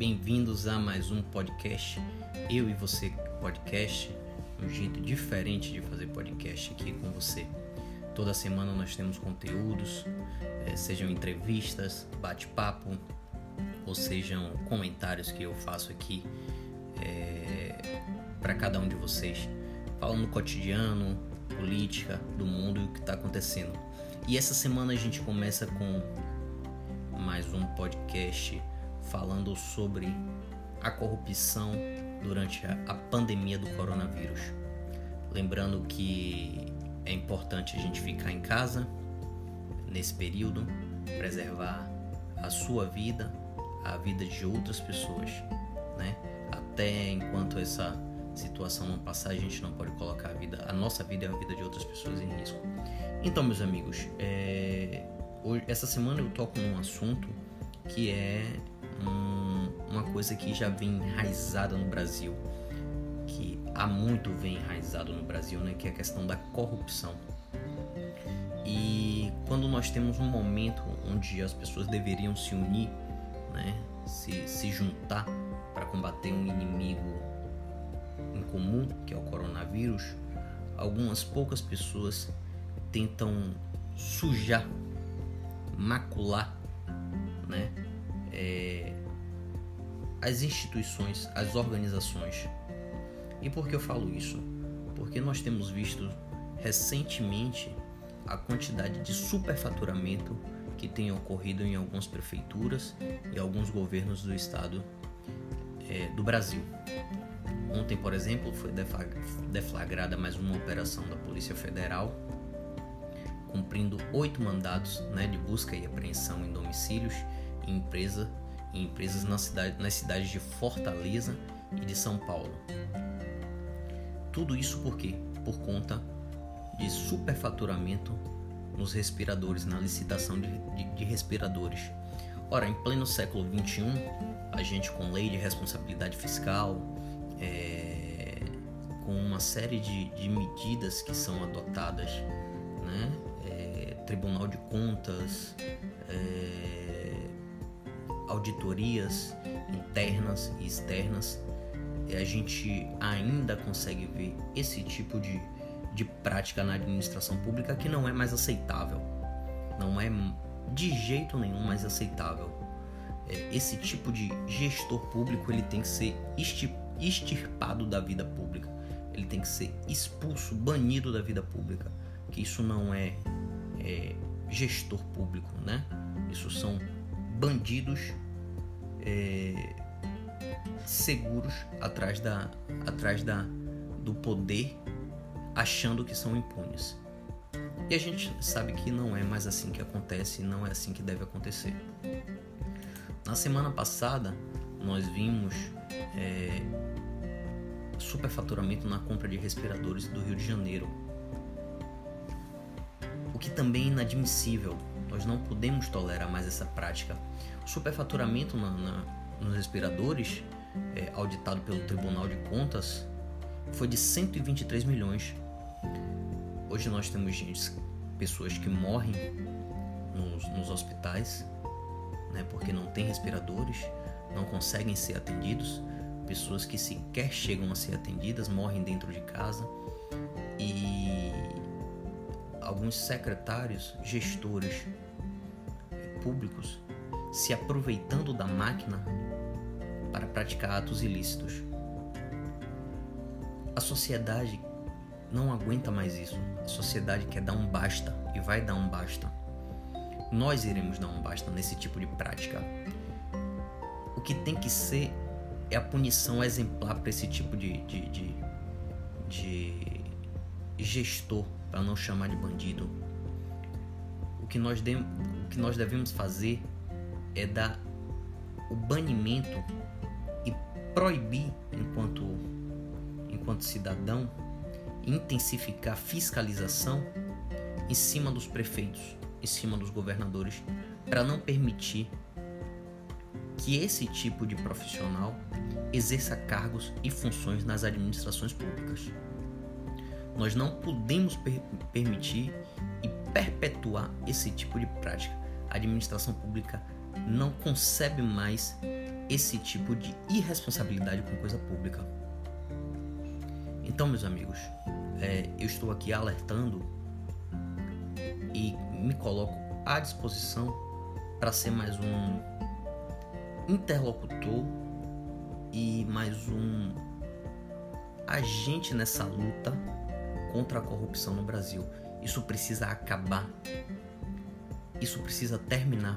Bem-vindos a mais um podcast. Eu e você podcast, um jeito diferente de fazer podcast aqui com você. Toda semana nós temos conteúdos, eh, sejam entrevistas, bate-papo, ou sejam comentários que eu faço aqui é, para cada um de vocês, falando no cotidiano, política, do mundo e o que está acontecendo. E essa semana a gente começa com mais um podcast falando sobre a corrupção durante a, pandemia do coronavírus. Lembrando que é importante a gente ficar em casa nesse período, preservar a sua vida, a vida de outras pessoas, né? Até enquanto essa situação não passar, a gente não pode colocar a vida, a nossa vida e a vida de outras pessoas em risco. Então, meus amigos, é, hoje, essa semana eu toco num assunto que é coisa que já vem enraizada no Brasil, que há muito vem enraizado no Brasil, né, que é a questão da corrupção. E quando nós temos um momento onde as pessoas deveriam se unir, né, se, se juntar para combater um inimigo em comum, que é o coronavírus, algumas poucas pessoas tentam sujar, macular, né, é, as instituições, as organizações. E por que eu falo isso? Porque nós temos visto recentemente a quantidade de superfaturamento que tem ocorrido em algumas prefeituras e alguns governos do estado é, do Brasil. Ontem, por exemplo, foi deflagrada mais uma operação da Polícia Federal, cumprindo oito mandados né, de busca e apreensão em domicílios e empresa, em empresas na cidade, nas cidades de Fortaleza e de São Paulo. Tudo isso por quê? Por conta de superfaturamento nos respiradores, na licitação de, de, de respiradores. Ora, em pleno século XXI, a gente com lei de responsabilidade fiscal, é, com uma série de, de, medidas que são adotadas, né? É, Tribunal de Contas, é, auditorias internas e externas, a gente ainda consegue ver esse tipo de, de prática na administração pública que não é mais aceitável. Não é de jeito nenhum mais aceitável. É, esse tipo de gestor público ele tem que ser extirpado da vida pública. Ele tem que ser expulso, banido da vida pública. Que isso não é, é gestor público, né? Isso são bandidos é, seguros atrás da, atrás da, do poder, achando que são impunes. E a gente sabe que não é mais assim que acontece, não é assim que deve acontecer. Na semana passada, nós vimos é, superfaturamento na compra de respiradores do Rio de Janeiro, o que também é inadmissível. Nós não podemos tolerar mais essa prática. O superfaturamento na, na, nos respiradores, é, auditado pelo Tribunal de Contas, foi de 123 milhões. Hoje nós temos gente, pessoas que morrem nos, nos hospitais, né, porque não tem respiradores, não conseguem ser atendidos, pessoas que sequer chegam a ser atendidas morrem dentro de casa alguns secretários, gestores públicos se aproveitando da máquina para praticar atos ilícitos. A sociedade não aguenta mais isso. A sociedade quer dar um basta e vai dar um basta. Nós iremos dar um basta nesse tipo de prática. O que tem que ser é a punição exemplar para esse tipo de, de, de, de gestor, para não chamar de bandido. O que, nós de, o que nós devemos fazer é dar o banimento e proibir, enquanto, enquanto cidadão, intensificar fiscalização em cima dos prefeitos, em cima dos governadores, para não permitir que esse tipo de profissional exerça cargos e funções nas administrações públicas. Nós não podemos per permitir e perpetuar esse tipo de prática. A administração pública não concebe mais esse tipo de irresponsabilidade com coisa pública. Então, meus amigos, é, eu estou aqui alertando e me coloco à disposição para ser mais um interlocutor e mais um agente nessa luta contra a corrupção no Brasil. Isso precisa acabar. Isso precisa terminar.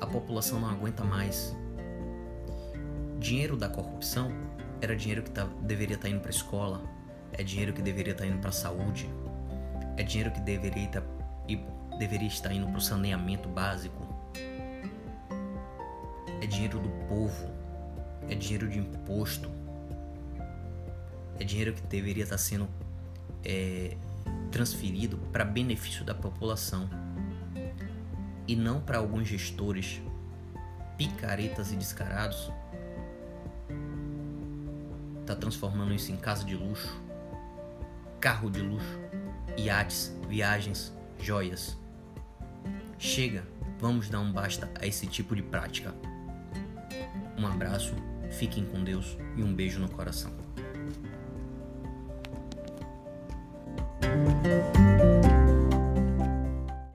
A população não aguenta mais. Dinheiro da corrupção era dinheiro que tá, deveria estar tá indo para escola, é dinheiro que deveria estar tá indo para saúde, é dinheiro que deveria, tá, deveria estar indo para o saneamento básico, é dinheiro do povo, é dinheiro de imposto, é dinheiro que deveria estar sendo é, transferido para benefício da população e não para alguns gestores picaretas e descarados tá transformando isso em casa de luxo, carro de luxo, iates, viagens, joias. Chega, vamos dar um basta a esse tipo de prática. Um abraço, fiquem com Deus e um beijo no coração.